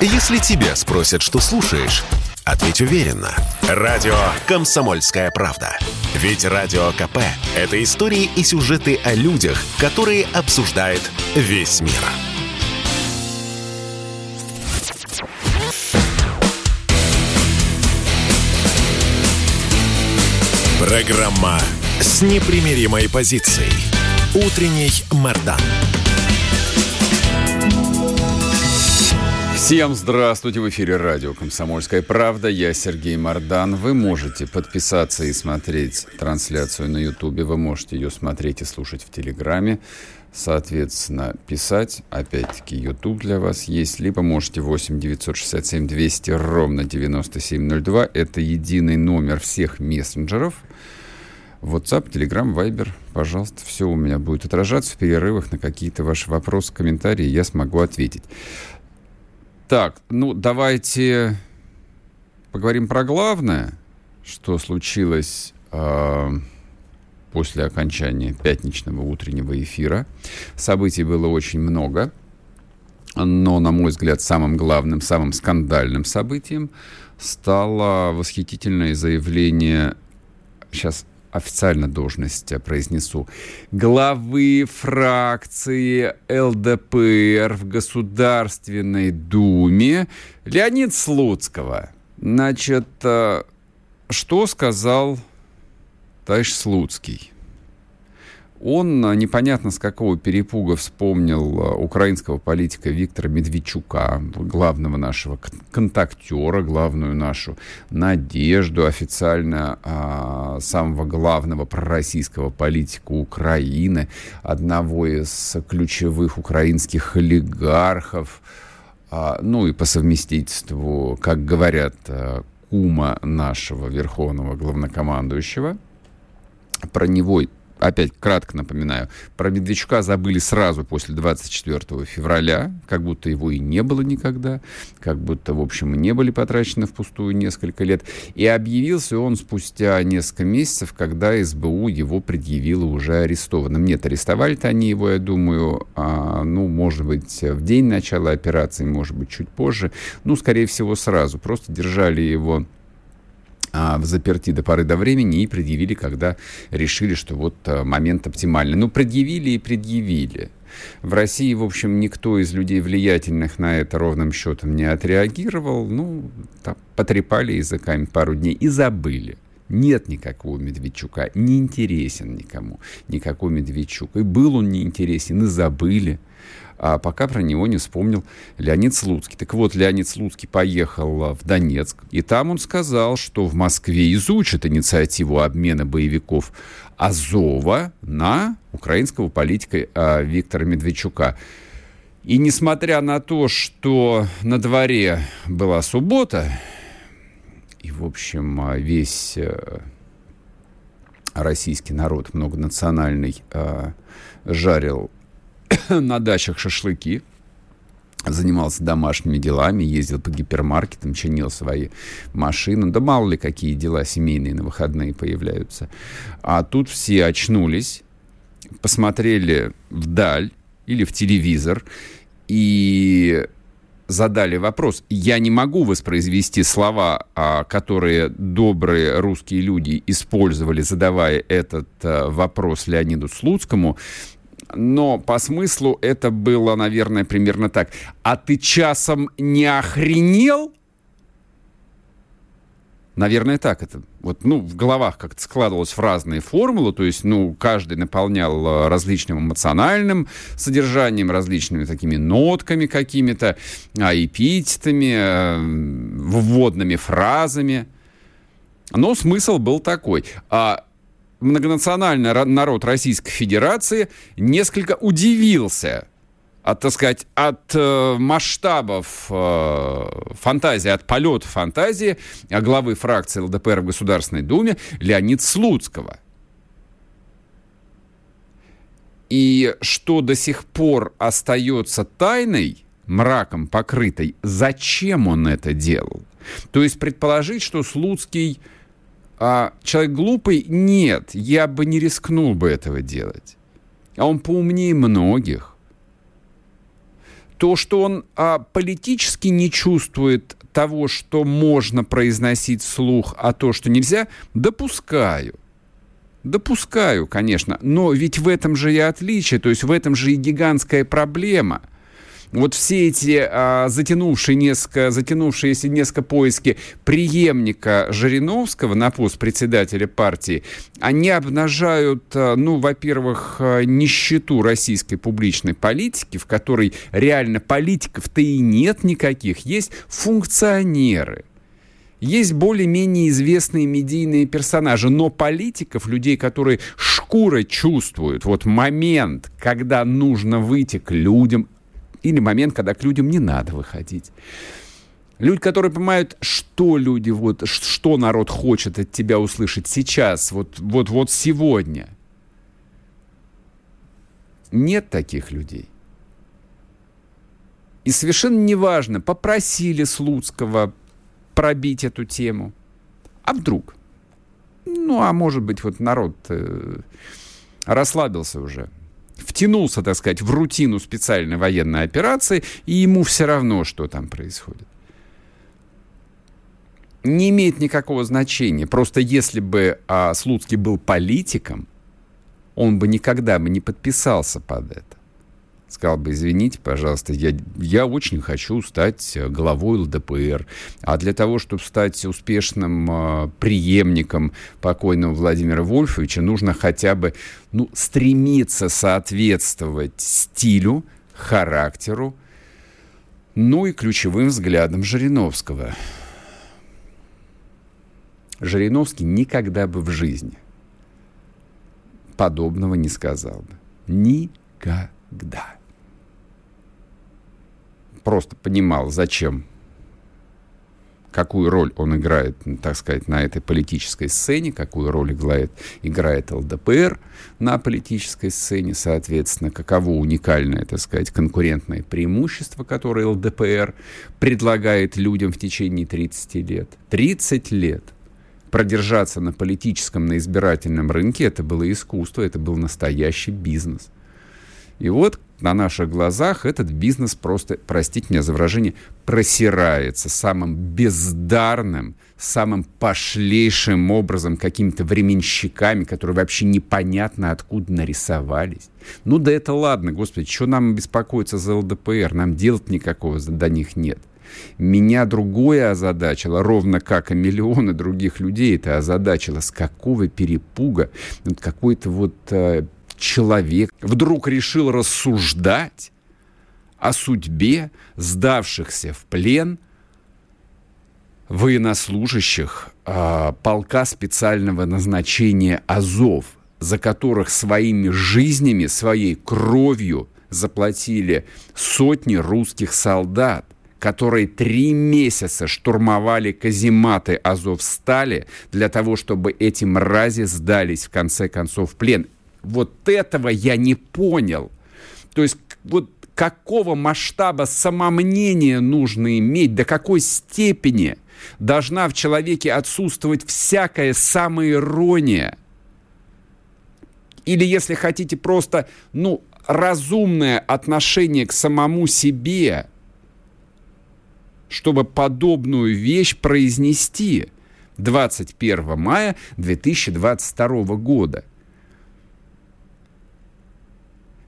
Если тебя спросят, что слушаешь, ответь уверенно. Радио «Комсомольская правда». Ведь Радио КП – это истории и сюжеты о людях, которые обсуждает весь мир. Программа с непримиримой позицией. Утренний Мордан. Всем здравствуйте! В эфире радио «Комсомольская правда». Я Сергей Мордан. Вы можете подписаться и смотреть трансляцию на Ютубе. Вы можете ее смотреть и слушать в Телеграме. Соответственно, писать. Опять-таки, YouTube для вас есть. Либо можете 8 967 200 ровно 9702. Это единый номер всех мессенджеров. WhatsApp, Telegram, Viber, пожалуйста, все у меня будет отражаться в перерывах на какие-то ваши вопросы, комментарии, я смогу ответить. Так, ну давайте поговорим про главное, что случилось э, после окончания пятничного утреннего эфира. Событий было очень много, но, на мой взгляд, самым главным, самым скандальным событием стало восхитительное заявление, сейчас официально должность произнесу, главы фракции ЛДПР в Государственной Думе Леонид Слуцкого. Значит, э, что сказал товарищ Слуцкий? Он а, непонятно с какого перепуга вспомнил а, украинского политика Виктора Медведчука, главного нашего контактера, главную нашу надежду официально а, самого главного пророссийского политика Украины, одного из ключевых украинских олигархов, а, ну и по совместительству, как говорят, а, кума нашего верховного главнокомандующего. Про него опять кратко напоминаю, про Медведчука забыли сразу после 24 февраля, как будто его и не было никогда, как будто, в общем, не были потрачены впустую несколько лет. И объявился он спустя несколько месяцев, когда СБУ его предъявила уже арестованным. Нет, арестовали-то они его, я думаю, а, ну, может быть, в день начала операции, может быть, чуть позже. Ну, скорее всего, сразу. Просто держали его в заперти до поры до времени и предъявили, когда решили, что вот а, момент оптимальный. Ну, предъявили и предъявили. В России, в общем, никто из людей влиятельных на это ровным счетом не отреагировал. Ну, там, потрепали языками пару дней и забыли. Нет никакого Медведчука, не интересен никому никакой Медведчук. И был он неинтересен, и забыли а пока про него не вспомнил Леонид Слуцкий. Так вот, Леонид Слуцкий поехал а, в Донецк, и там он сказал, что в Москве изучат инициативу обмена боевиков Азова на украинского политика а, Виктора Медведчука. И несмотря на то, что на дворе была суббота, и, в общем, а, весь э, российский народ многонациональный жарил на дачах шашлыки, занимался домашними делами, ездил по гипермаркетам, чинил свои машины. Да мало ли какие дела семейные на выходные появляются. А тут все очнулись, посмотрели вдаль или в телевизор и задали вопрос. Я не могу воспроизвести слова, а, которые добрые русские люди использовали, задавая этот а, вопрос Леониду Слуцкому, но по смыслу это было, наверное, примерно так. А ты часом не охренел? Наверное, так это. Вот, ну, в головах как-то складывалось в разные формулы, то есть, ну, каждый наполнял э, различным эмоциональным содержанием, различными такими нотками какими-то, а, эпитетами, э, вводными фразами. Но смысл был такой. А многонациональный народ Российской Федерации несколько удивился от, так сказать, от э, масштабов э, фантазии, от полета фантазии главы фракции ЛДПР в Государственной Думе Леонид Слуцкого. И что до сих пор остается тайной, мраком покрытой, зачем он это делал? То есть предположить, что Слуцкий а человек глупый? Нет, я бы не рискнул бы этого делать. А он поумнее многих. То, что он а, политически не чувствует того, что можно произносить вслух, а то, что нельзя, допускаю. Допускаю, конечно, но ведь в этом же и отличие, то есть в этом же и гигантская проблема – вот все эти а, затянувшие несколько, затянувшиеся несколько поиски преемника Жириновского на пост председателя партии, они обнажают, а, ну, во-первых, а, нищету российской публичной политики, в которой реально политиков-то и нет никаких, есть функционеры – есть более-менее известные медийные персонажи, но политиков, людей, которые шкурой чувствуют. Вот момент, когда нужно выйти к людям, или момент, когда к людям не надо выходить. Люди, которые понимают, что люди, вот, что народ хочет от тебя услышать сейчас, вот, вот, вот сегодня. Нет таких людей. И совершенно неважно, попросили Слуцкого пробить эту тему. А вдруг? Ну, а может быть, вот народ э, расслабился уже втянулся, так сказать, в рутину специальной военной операции, и ему все равно, что там происходит. Не имеет никакого значения. Просто если бы а, Слуцкий был политиком, он бы никогда бы не подписался под это сказал бы, извините, пожалуйста, я, я очень хочу стать э, главой ЛДПР, а для того, чтобы стать успешным э, преемником покойного Владимира Вольфовича, нужно хотя бы ну, стремиться соответствовать стилю, характеру, ну и ключевым взглядам Жириновского. Жириновский никогда бы в жизни подобного не сказал бы. Никогда просто понимал, зачем, какую роль он играет, так сказать, на этой политической сцене, какую роль играет, играет ЛДПР на политической сцене, соответственно, каково уникальное, так сказать, конкурентное преимущество, которое ЛДПР предлагает людям в течение 30 лет. 30 лет продержаться на политическом, на избирательном рынке, это было искусство, это был настоящий бизнес. И вот на наших глазах этот бизнес просто, простите меня за выражение, просирается самым бездарным, самым пошлейшим образом, какими-то временщиками, которые вообще непонятно откуда нарисовались. Ну да это ладно, господи, что нам беспокоиться за ЛДПР? Нам делать никакого до них нет. Меня другое озадачило, ровно как и миллионы других людей это озадачило, с какого перепуга вот какой-то вот э, человек вдруг решил рассуждать о судьбе сдавшихся в плен военнослужащих э, полка специального назначения Азов, за которых своими жизнями, своей кровью заплатили сотни русских солдат, которые три месяца штурмовали казематы Азов-Стали для того, чтобы эти мрази сдались в конце концов в плен. Вот этого я не понял. То есть вот какого масштаба самомнения нужно иметь, до какой степени должна в человеке отсутствовать всякая самоирония. Или, если хотите, просто, ну, разумное отношение к самому себе, чтобы подобную вещь произнести 21 мая 2022 года –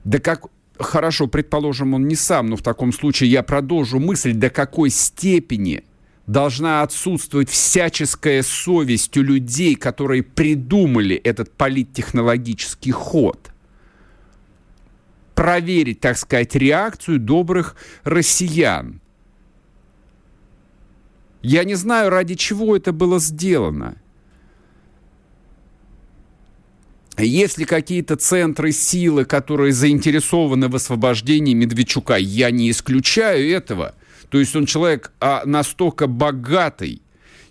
да как... Хорошо, предположим, он не сам, но в таком случае я продолжу мысль, до какой степени должна отсутствовать всяческая совесть у людей, которые придумали этот политтехнологический ход. Проверить, так сказать, реакцию добрых россиян. Я не знаю, ради чего это было сделано – Есть ли какие-то центры силы, которые заинтересованы в освобождении Медведчука? Я не исключаю этого. То есть он человек а, настолько богатый,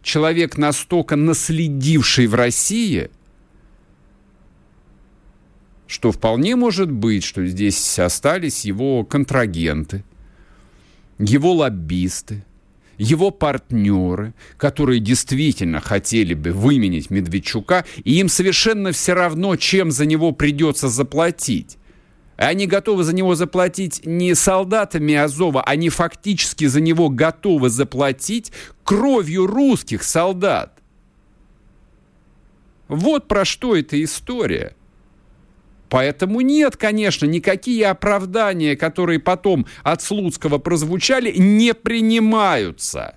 человек настолько наследивший в России, что вполне может быть, что здесь остались его контрагенты, его лоббисты, его партнеры, которые действительно хотели бы выменить Медведчука, и им совершенно все равно, чем за него придется заплатить. Они готовы за него заплатить не солдатами Азова, они фактически за него готовы заплатить кровью русских солдат. Вот про что эта история. Поэтому нет, конечно, никакие оправдания, которые потом от Слуцкого прозвучали, не принимаются.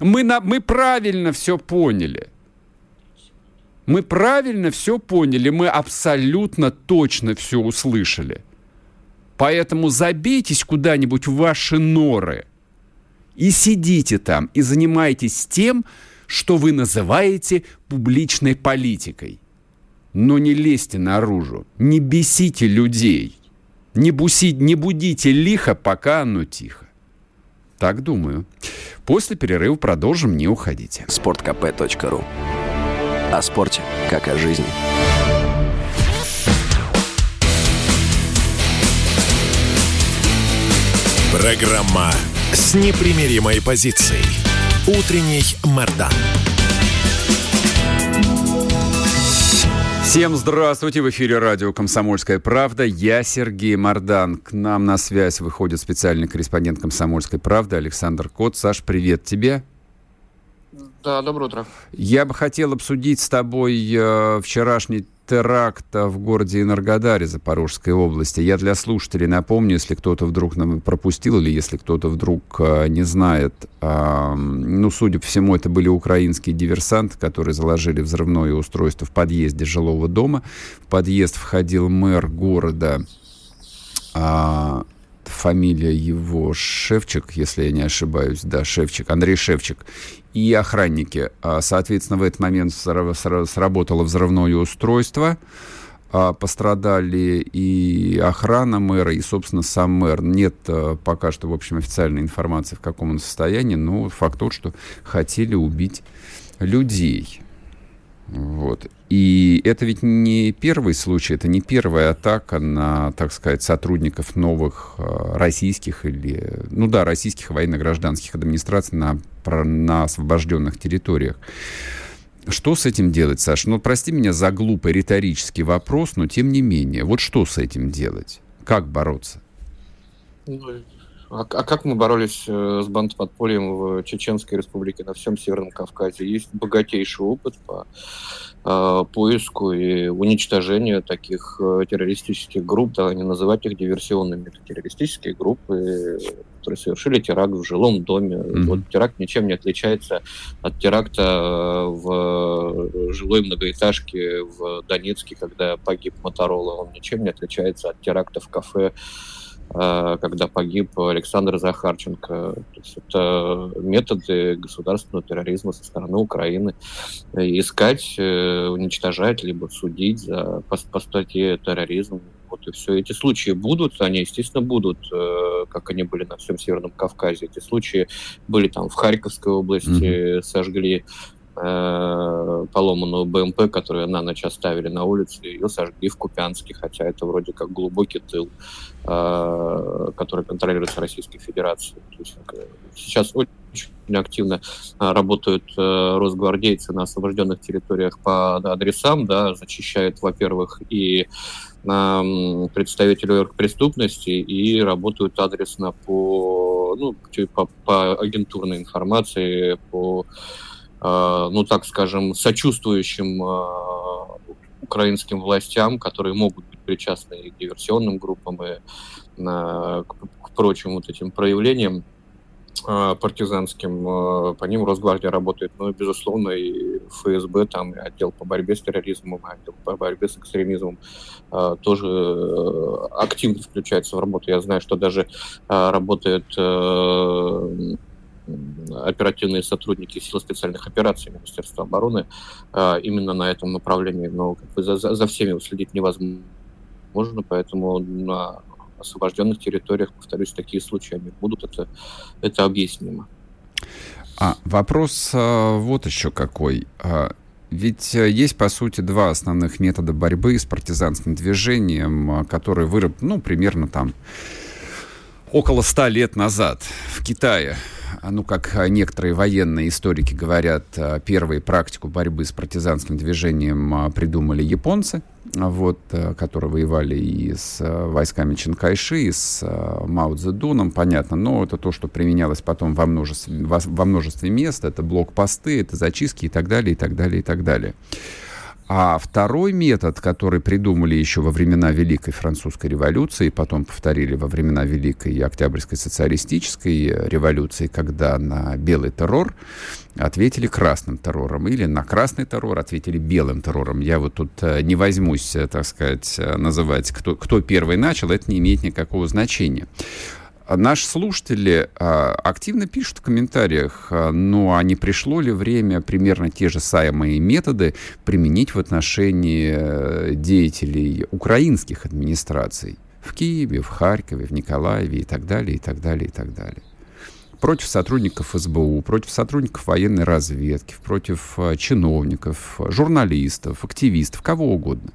Мы, на, мы правильно все поняли. Мы правильно все поняли, мы абсолютно точно все услышали. Поэтому забейтесь куда-нибудь в ваши норы и сидите там, и занимайтесь тем, что вы называете публичной политикой. Но не лезьте наружу, не бесите людей, не, буси, не будите лихо, пока оно тихо. Так думаю. После перерыва продолжим, не уходите. Спорткп.ру О спорте, как о жизни. Программа с непримиримой позицией. Утренний Мордан. Всем здравствуйте! В эфире радио «Комсомольская правда». Я Сергей Мордан. К нам на связь выходит специальный корреспондент «Комсомольской правды» Александр Кот. Саш, привет тебе. Да, доброе утро. Я бы хотел обсудить с тобой э, вчерашний теракта в городе Энергодаре Запорожской области. Я для слушателей напомню, если кто-то вдруг нам пропустил или если кто-то вдруг э, не знает. Ну, судя по всему, это были украинские диверсанты, которые заложили взрывное устройство в подъезде жилого дома. В подъезд входил мэр города э, фамилия его Шевчик, если я не ошибаюсь, да, Шевчик, Андрей Шевчик, и охранники. А, соответственно, в этот момент сработало взрывное устройство, а, пострадали и охрана мэра, и, собственно, сам мэр. Нет а, пока что, в общем, официальной информации, в каком он состоянии, но факт тот, что хотели убить людей. Вот. И это ведь не первый случай, это не первая атака на, так сказать, сотрудников новых э, российских или, ну да, российских военно-гражданских администраций на, на освобожденных территориях. Что с этим делать, Саша? Ну, прости меня за глупый риторический вопрос, но тем не менее. Вот что с этим делать? Как бороться? А, а как мы боролись э, с бандподпольем в Чеченской республике на всем Северном Кавказе? Есть богатейший опыт по э, поиску и уничтожению таких э, террористических групп, да, не называть их диверсионными. Это террористические группы, которые совершили теракт в жилом доме. Mm-hmm. Вот теракт ничем не отличается от теракта э, в жилой многоэтажке в Донецке, когда погиб Моторола. Он ничем не отличается от теракта в кафе когда погиб Александр Захарченко. То есть это методы государственного терроризма со стороны Украины. Искать, э, уничтожать, либо судить за, по, по статье терроризм. Вот и все. Эти случаи будут, они, естественно, будут, э, как они были на всем Северном Кавказе. Эти случаи были там в Харьковской области, mm-hmm. сожгли э, поломанную БМП, которую на ночь оставили на улице, ее сожгли в Купянске, хотя это вроде как глубокий тыл, э, который контролируется Российской Федерацией. То есть, э, сейчас очень активно э, работают э, росгвардейцы на освобожденных территориях по адресам, да, зачищают, во-первых, и представителей преступности и работают адресно по, ну, по, по агентурной информации, по Э, ну так скажем, сочувствующим э, украинским властям, которые могут быть причастны к диверсионным группам и к, к прочим вот этим проявлениям э, партизанским, по ним Росгвардия работает, но, безусловно, и ФСБ, там, и отдел по борьбе с терроризмом, отдел по борьбе с экстремизмом тоже активно включается в работу. Я знаю, что даже работает оперативные сотрудники сил специальных операций Министерства обороны а, именно на этом направлении. Но как бы, за, за всеми уследить невозможно, поэтому на освобожденных территориях, повторюсь, такие случаи они будут, это, это объяснимо. А, вопрос а, вот еще какой. А, ведь э, есть, по сути, два основных метода борьбы с партизанским движением, а, которые выработаны, ну, примерно там Около ста лет назад в Китае ну, как некоторые военные историки говорят, первые практику борьбы с партизанским движением а, придумали японцы, вот, которые воевали и с войсками Чинкайши, и с Мао Цзэдуном, понятно, но это то, что применялось потом во множестве, во множестве мест, это блокпосты, это зачистки и так далее, и так далее, и так далее. А второй метод, который придумали еще во времена Великой Французской революции, потом повторили во времена Великой Октябрьской социалистической революции, когда на белый террор ответили красным террором, или на красный террор ответили белым террором. Я вот тут э, не возьмусь, э, так сказать, э, называть, кто, кто первый начал, это не имеет никакого значения. Наши слушатели а, активно пишут в комментариях, а, ну а не пришло ли время примерно те же самые методы применить в отношении э, деятелей украинских администраций в Киеве, в Харькове, в Николаеве и так далее, и так далее, и так далее против сотрудников СБУ, против сотрудников военной разведки, против э, чиновников, журналистов, активистов, кого угодно.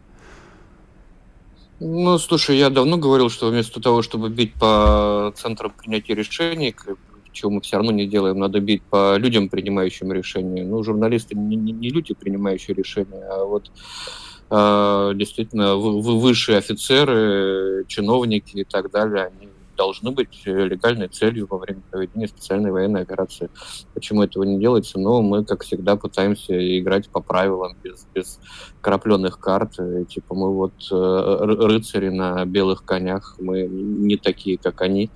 Ну, слушай, я давно говорил, что вместо того, чтобы бить по центрам принятия решений, чего мы все равно не делаем, надо бить по людям, принимающим решения. Ну, журналисты не, не, не люди, принимающие решения, а вот э, действительно высшие офицеры, чиновники и так далее, они должны быть легальной целью во время проведения специальной военной операции. Почему этого не делается? Но мы, как всегда, пытаемся играть по правилам, без, без крапленных карт. И, типа мы вот э, рыцари на белых конях, мы не такие, как они.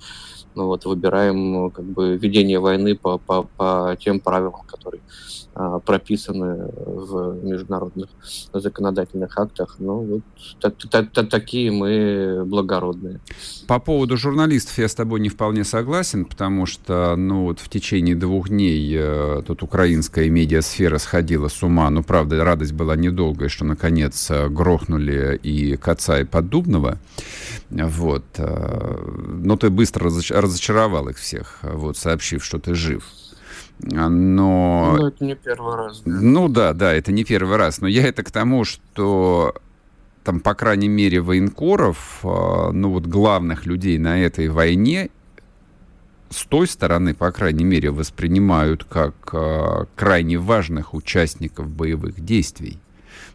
Ну, вот, выбираем как бы ведение войны по, по, по тем правилам, которые прописаны в международных законодательных актах. Ну, вот так, так, такие мы благородные. По поводу журналистов я с тобой не вполне согласен, потому что ну, вот в течение двух дней э, тут украинская медиасфера сходила с ума. Ну, правда, радость была недолгая, что, наконец, э, грохнули и Каца, и Поддубного. Вот. Э, но ты быстро разочаровал их всех, вот, сообщив, что ты жив. Но... Ну, это не первый раз. Да. Ну да, да, это не первый раз. Но я это к тому, что там, по крайней мере, военкоров, а, ну вот главных людей на этой войне, с той стороны, по крайней мере, воспринимают как а, крайне важных участников боевых действий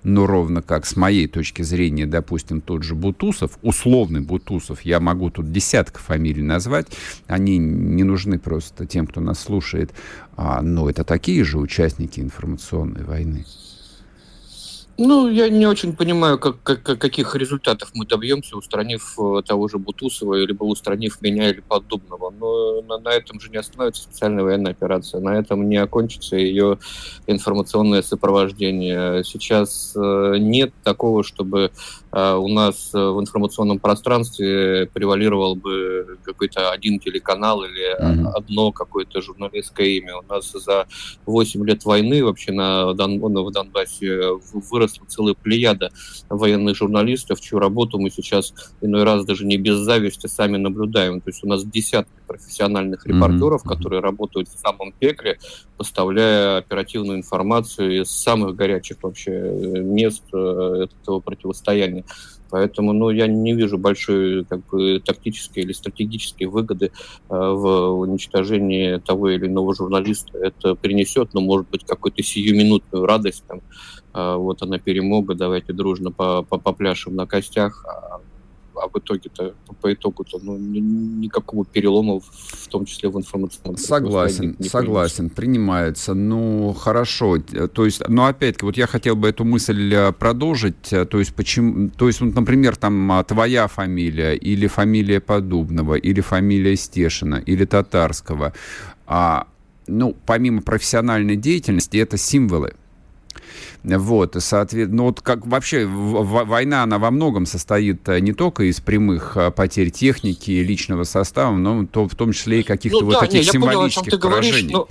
но ровно как с моей точки зрения, допустим, тот же Бутусов, условный Бутусов, я могу тут десятка фамилий назвать, они не нужны просто тем, кто нас слушает, а, но это такие же участники информационной войны. Ну, я не очень понимаю, как, как, каких результатов мы добьемся, устранив э, того же Бутусова, либо устранив меня или подобного. Но на, на этом же не остановится специальная военная операция, на этом не окончится ее информационное сопровождение. Сейчас э, нет такого, чтобы э, у нас в информационном пространстве превалировал бы какой-то один телеканал или mm-hmm. одно какое-то журналистское имя. У нас за 8 лет войны вообще на Дон, в Донбассе вырос выросла целая плеяда военных журналистов, чью работу мы сейчас иной раз даже не без зависти сами наблюдаем. То есть у нас десятки профессиональных репортеров, mm-hmm. которые работают в самом пекле, поставляя оперативную информацию из самых горячих вообще э, мест э, этого противостояния. Поэтому ну, я не вижу большой как бы, тактической или стратегической выгоды э, в уничтожении того или иного журналиста. Это принесет, ну, может быть, какую-то сиюминутную радость, там, вот она перемога, давайте дружно по -по попляшем на костях, а а в итоге-то, по итогу-то, ну, никакого перелома, в том числе в информационном Согласен, не согласен, принимается. Ну, хорошо. То есть, но опять-таки, вот я хотел бы эту мысль э, продолжить. Э, то есть, почему, то есть, вот, например, там а, твоя фамилия, или фамилия Подубного, или фамилия Стешина, или Татарского, а, ну, помимо профессиональной деятельности, это символы вот, соответственно, ну вот как вообще война, она во многом состоит э, не только из прямых э, потерь техники, личного состава, но то, в том числе и каких-то ну, вот да, таких не, символических понял, поражений. Говоришь, но...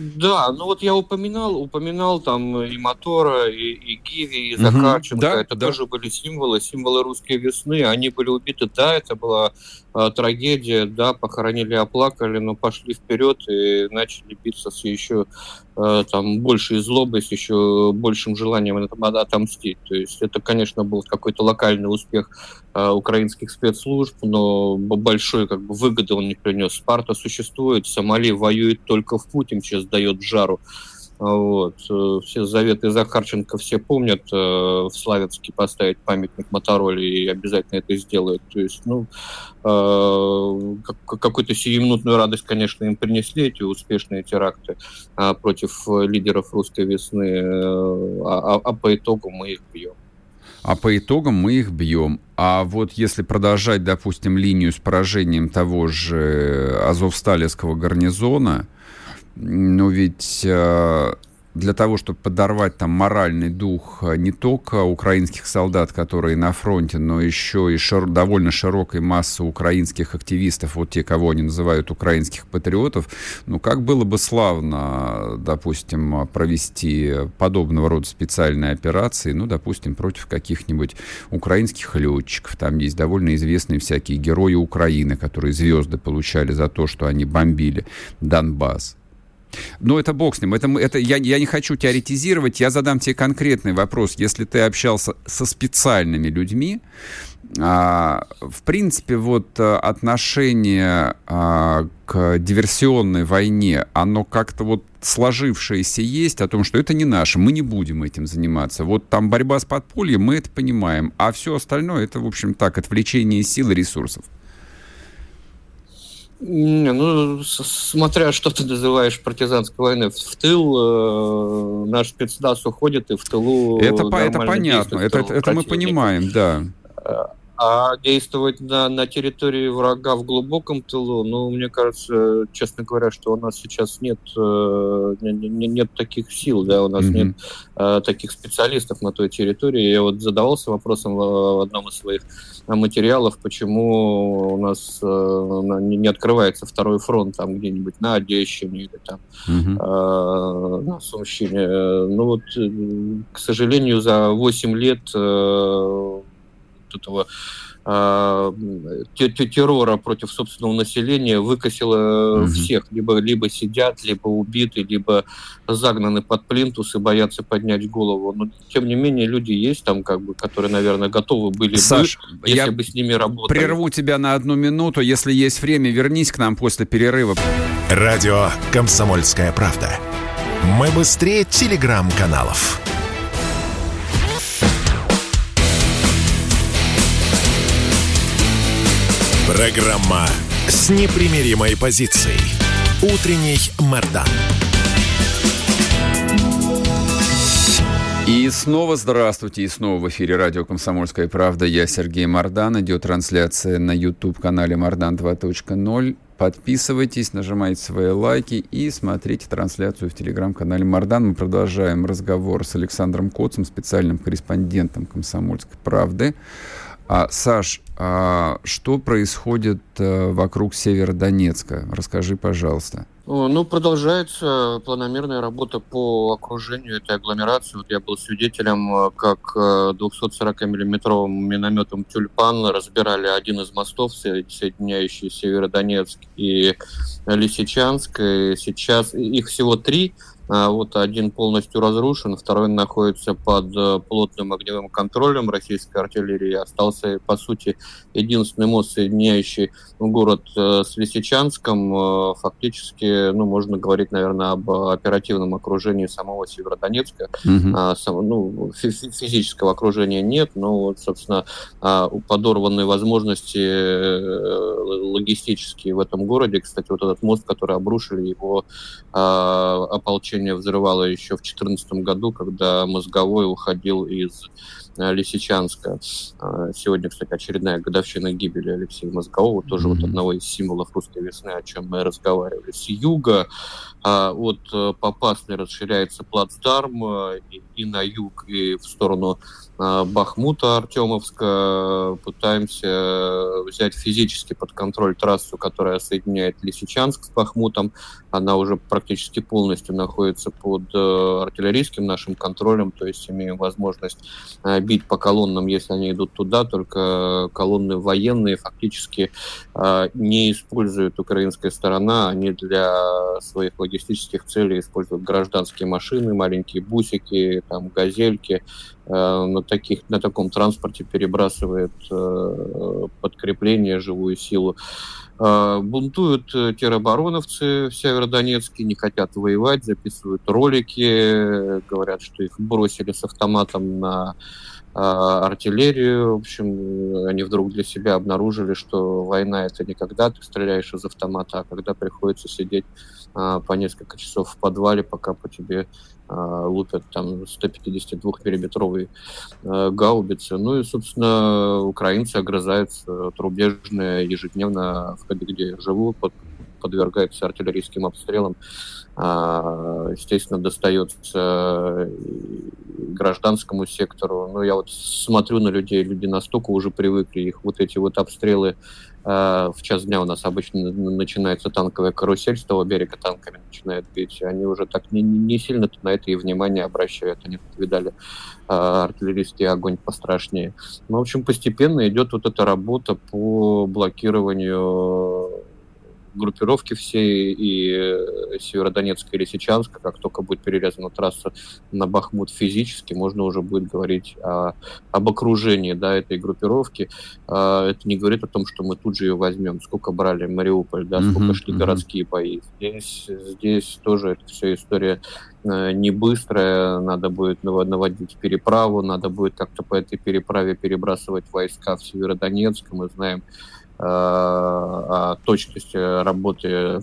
Да, ну вот я упоминал, упоминал там и Мотора, и, и Гиви, и Закарченко. Угу, да, это да. тоже были символы, символы русской весны. Они были убиты, да, это была э, трагедия, да, похоронили, оплакали, но пошли вперед и начали биться с еще там большей злобой, с еще большим желанием отомстить. То есть это, конечно, был какой-то локальный успех э, украинских спецслужб, но большой как бы выгоды он не принес. Спарта существует, Сомали воюет только в Путин, сейчас дает жару. Вот. Э, все заветы Захарченко все помнят. Э, в Славянске поставить памятник Мотороле и обязательно это сделают. То есть, ну, э, какую-то сиюминутную радость, конечно, им принесли эти успешные теракты против лидеров русской весны. А, а, а по итогу мы их бьем. А по итогам мы их бьем. А вот если продолжать, допустим, линию с поражением того же Азовсталевского гарнизона, но ведь э, для того, чтобы подорвать там моральный дух э, не только украинских солдат, которые на фронте, но еще и шир, довольно широкой массы украинских активистов, вот те, кого они называют украинских патриотов, ну как было бы славно, допустим, провести подобного рода специальные операции, ну, допустим, против каких-нибудь украинских летчиков. Там есть довольно известные всякие герои Украины, которые звезды получали за то, что они бомбили Донбасс. Но это бог с ним. Это, это, я, я не хочу теоретизировать, я задам тебе конкретный вопрос. Если ты общался со специальными людьми, а, в принципе, вот а, отношение а, к диверсионной войне, оно как-то вот сложившееся есть о том, что это не наше, мы не будем этим заниматься. Вот там борьба с подпольем, мы это понимаем, а все остальное это, в общем, так, отвлечение сил и ресурсов. Не, ну, смотря что ты называешь партизанской войной, в тыл э, наш спецназ уходит и в тылу... Это, по, это понятно, это, это мы понимаем, да. Э, а действовать на, на территории врага в глубоком тылу, ну, мне кажется, честно говоря, что у нас сейчас нет, э, нет таких сил, да, у нас mm-hmm. нет э, таких специалистов на той территории. Я вот задавался вопросом в одном из своих материалов, почему у нас э, не открывается второй фронт там где-нибудь на Одещине или там mm-hmm. э, на Сумщине. Ну вот, э, к сожалению, за 8 лет э, этого э, террора против собственного населения выкосило угу. всех. Либо, либо сидят, либо убиты, либо загнаны под плинтус и боятся поднять голову. Но, тем не менее, люди есть там, как бы, которые, наверное, готовы были Саш, бы, если я бы с ними работали. прерву тебя на одну минуту. Если есть время, вернись к нам после перерыва. Радио «Комсомольская правда». Мы быстрее телеграм-каналов. Программа с непримиримой позицией. Утренний Мордан. И снова здравствуйте, и снова в эфире радио «Комсомольская правда». Я Сергей Мордан. Идет трансляция на YouTube-канале «Мордан 2.0». Подписывайтесь, нажимайте свои лайки и смотрите трансляцию в телеграм-канале Мордан. Мы продолжаем разговор с Александром Коцем, специальным корреспондентом «Комсомольской правды». А, Саш, что происходит а, вокруг Северодонецка? Расскажи, пожалуйста. Ну, продолжается планомерная работа по окружению этой агломерации. Вот я был свидетелем, э, как 240-миллиметровым э, минометом «Тюльпан» разбирали один из мостов, соединяющий Северодонецк и Лисичанск. И сейчас их всего три – а, вот один полностью разрушен, второй находится под э, плотным огневым контролем российской артиллерии. Остался, по сути, единственный мост, соединяющий город э, с Лисичанском. Э, фактически, ну, можно говорить, наверное, об оперативном окружении самого Северодонецка. Угу. А, сам, ну, физического окружения нет, но, вот, собственно, а, подорванные возможности логистические в этом городе. Кстати, вот этот мост, который обрушили, его ополчение сооружение взрывало еще в 2014 году, когда мозговой уходил из Лисичанска. А, сегодня, кстати, очередная годовщина гибели Алексея Мозгового, тоже mm-hmm. вот одного из символов русской весны, о чем мы разговаривали. С юга а, от э, Попасной расширяется плацдарм э, и, и на юг, и в сторону а, Бахмута, Артемовска. Пытаемся взять физически под контроль трассу, которая соединяет Лисичанск с Бахмутом. она уже практически полностью находится под э, артиллерийским нашим контролем, то есть имеем возможность э, бить по колоннам, если они идут туда, только колонны военные фактически э, не использует украинская сторона, они для своих логистических целей используют гражданские машины, маленькие бусики, там, газельки, на, таких, на таком транспорте перебрасывает подкрепление, живую силу. А, бунтуют э, теробороновцы в Северодонецке, не хотят воевать, записывают ролики, говорят, что их бросили с автоматом на артиллерию. В общем, они вдруг для себя обнаружили, что война это не когда ты стреляешь из автомата, а когда приходится сидеть а, по несколько часов в подвале, пока по тебе а, лупят там 152-миллиметровые а, гаубицы. Ну и, собственно, украинцы огрызаются рубежные ежедневно в ходе, где я живу, под, подвергаются артиллерийским обстрелам. Естественно, достается гражданскому сектору. Но я вот смотрю на людей, люди настолько уже привыкли, их вот эти вот обстрелы Э, в час дня у нас обычно начинается танковая карусель, с того берега танками начинают бить. Они уже так не, не сильно на это и внимание обращают. Они видали э, артиллерийский огонь пострашнее. Ну, в общем, постепенно идет вот эта работа по блокированию группировки всей и э, Северодонецка и Лисичанска, как только будет перерезана трасса на Бахмут физически, можно уже будет говорить о, об окружении да, этой группировки. А, это не говорит о том, что мы тут же ее возьмем. Сколько брали Мариуполь, да, сколько uh-huh, шли городские бои. Здесь, здесь тоже это все история э, не быстрая, надо будет наводить переправу, надо будет как-то по этой переправе перебрасывать войска в Северодонецк. Мы знаем, о точности работы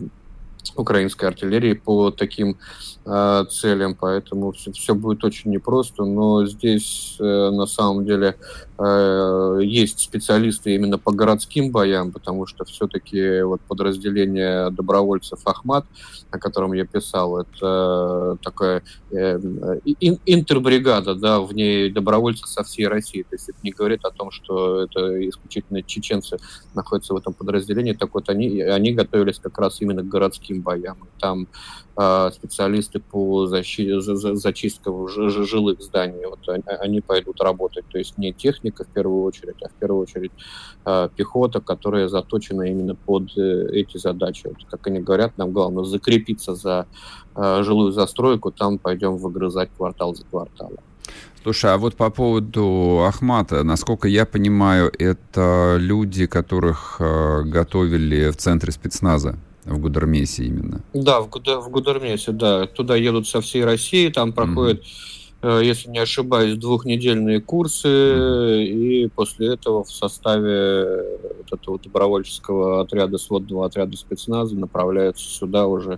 украинской артиллерии по таким э, целям, поэтому все, все будет очень непросто, но здесь э, на самом деле э, есть специалисты именно по городским боям, потому что все-таки вот подразделение добровольцев Ахмат, о котором я писал, это такая э, ин, интербригада, да, в ней добровольцы со всей России, то есть это не говорит о том, что это исключительно чеченцы находятся в этом подразделении, так вот они, они готовились как раз именно к городским боям. Там э, специалисты по защи- за- зачисткам жилых зданий, вот они пойдут работать. То есть не техника в первую очередь, а в первую очередь э, пехота, которая заточена именно под э, эти задачи. Вот, как они говорят, нам главное закрепиться за э, жилую застройку, там пойдем выгрызать квартал за кварталом. Слушай, а вот по поводу Ахмата, насколько я понимаю, это люди, которых э, готовили в центре спецназа в Гудермесе именно. Да, в, Гудер, в Гудермесе, да. Туда едут со всей России, там проходят, mm-hmm. Если не ошибаюсь, двухнедельные курсы, и после этого в составе вот этого добровольческого отряда, сводного отряда спецназа направляются сюда уже э,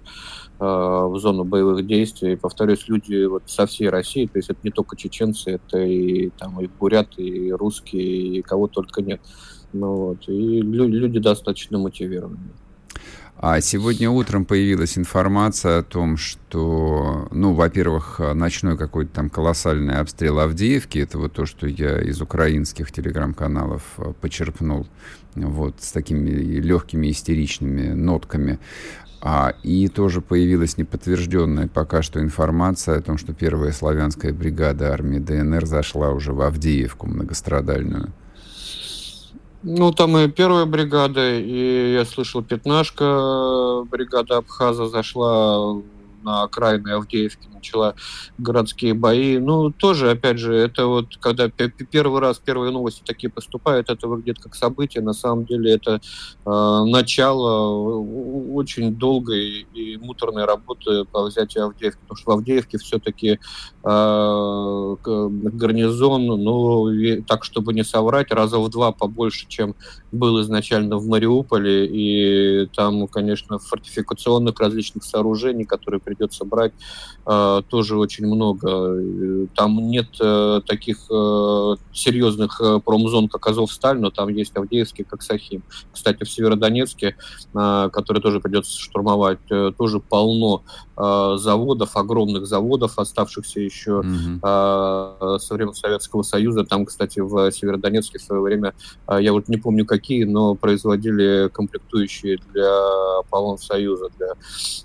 в зону боевых действий. Повторюсь, люди вот со всей России, то есть это не только чеченцы, это и там и буряты, и русские, и кого только нет. Ну, вот, и люди достаточно мотивированы. А сегодня утром появилась информация о том, что, ну, во-первых, ночной какой-то там колоссальный обстрел Авдеевки, это вот то, что я из украинских телеграм-каналов э, почерпнул, вот, с такими легкими истеричными нотками. А, и тоже появилась неподтвержденная пока что информация о том, что первая славянская бригада армии ДНР зашла уже в Авдеевку многострадальную. Ну, там и первая бригада, и я слышал, пятнашка бригада Абхаза зашла на окраины Авдеевки начала городские бои. Ну, тоже, опять же, это вот, когда первый раз первые новости такие поступают, это выглядит как событие. На самом деле это э, начало очень долгой и муторной работы по взятию Авдеевки, потому что в Авдеевке все-таки э, гарнизон, ну, так, чтобы не соврать, раза в два побольше, чем был изначально в Мариуполе, и там, конечно, фортификационных различных сооружений, которые придется брать, э, тоже очень много. Там нет э, таких э, серьезных э, промзон, как Азовсталь, но там есть Авдеевский, как Сахим. Кстати, в Северодонецке, э, который тоже придется штурмовать, э, тоже полно э, заводов, огромных заводов, оставшихся еще mm-hmm. э, со времен Советского Союза. Там, кстати, в Северодонецке в свое время, э, я вот не помню какие, но производили комплектующие для Аполлон Союза, для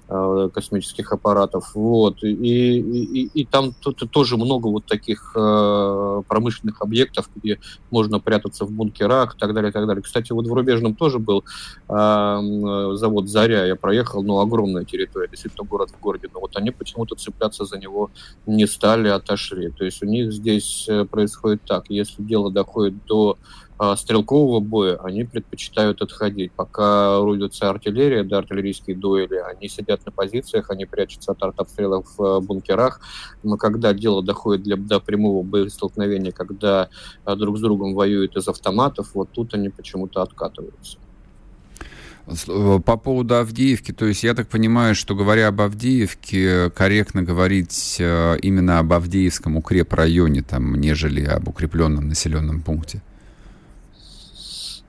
э, космических аппаратов. Вот. И, и, и там тут тоже много вот таких э, промышленных объектов, где можно прятаться в бункерах и так далее, и так далее. Кстати, вот в Рубежном тоже был э, завод «Заря», я проехал, ну, огромная территория, действительно город в городе, но вот они почему-то цепляться за него не стали, отошли. То есть у них здесь э, происходит так, если дело доходит до а, стрелкового боя, они предпочитают отходить. Пока рудится артиллерия, да, артиллерийские дуэли, они сидят на позициях, они прячутся от артобстрелов в э, бункерах. Но когда дело доходит для, до прямого боестолкновения, когда а, друг с другом воюют из автоматов, вот тут они почему-то откатываются. Э, по поводу Авдеевки, то есть я так понимаю, что говоря об Авдеевке, корректно говорить э, именно об Авдеевском укрепрайоне, там, нежели об укрепленном населенном пункте.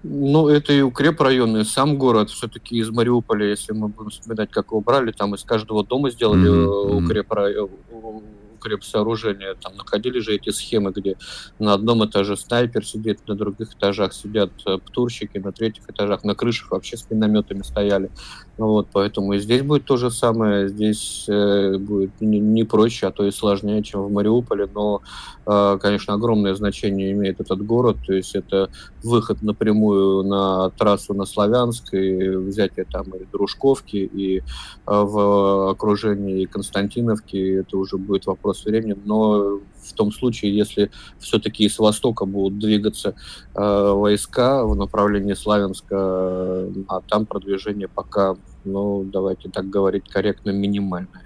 Ну, это и укрепрайоны, сам город все-таки из Мариуполя, если мы будем вспоминать, как его брали, там из каждого дома сделали mm-hmm. укрепрайон, укрепсооружения. Там находили же эти схемы, где на одном этаже снайпер сидит, на других этажах сидят э, птурщики, на третьих этажах, на крышах вообще с минометами стояли. Ну вот, поэтому и здесь будет то же самое. Здесь э, будет не, не проще, а то и сложнее, чем в Мариуполе. Но, э, конечно, огромное значение имеет этот город. То есть это выход напрямую на трассу на Славянск и взятие там и Дружковки, и э, в окружении Константиновки. Это уже будет вопрос времени. Но в том случае, если все-таки с востока будут двигаться э, войска в направлении Славянска, а там продвижение пока, ну, давайте так говорить корректно, минимальное.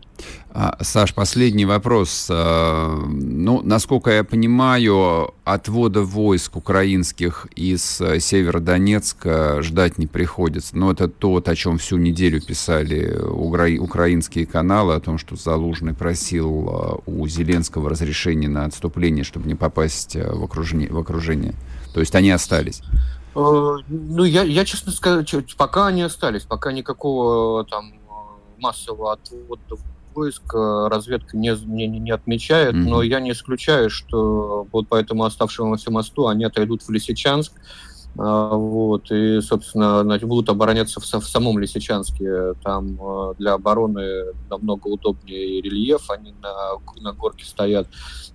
А, Саш, последний вопрос. А, ну, насколько я понимаю, отвода войск украинских из э, Северодонецка ждать не приходится. Но это то, о чем всю неделю писали укра... украинские каналы, о том, что Залужный просил а, у Зеленского разрешения на отступление, чтобы не попасть в окружение. В окружение. То есть они остались. Ну, я, я честно скажу, пока они остались, пока никакого там массового отвода войск э, разведка не, не, не отмечает, mm-hmm. но я не исключаю, что вот по этому оставшемуся мосту они отойдут в Лисичанск, вот, и, собственно, будут обороняться в, самом Лисичанске. Там э, для обороны намного удобнее рельеф, они на, на горке стоят.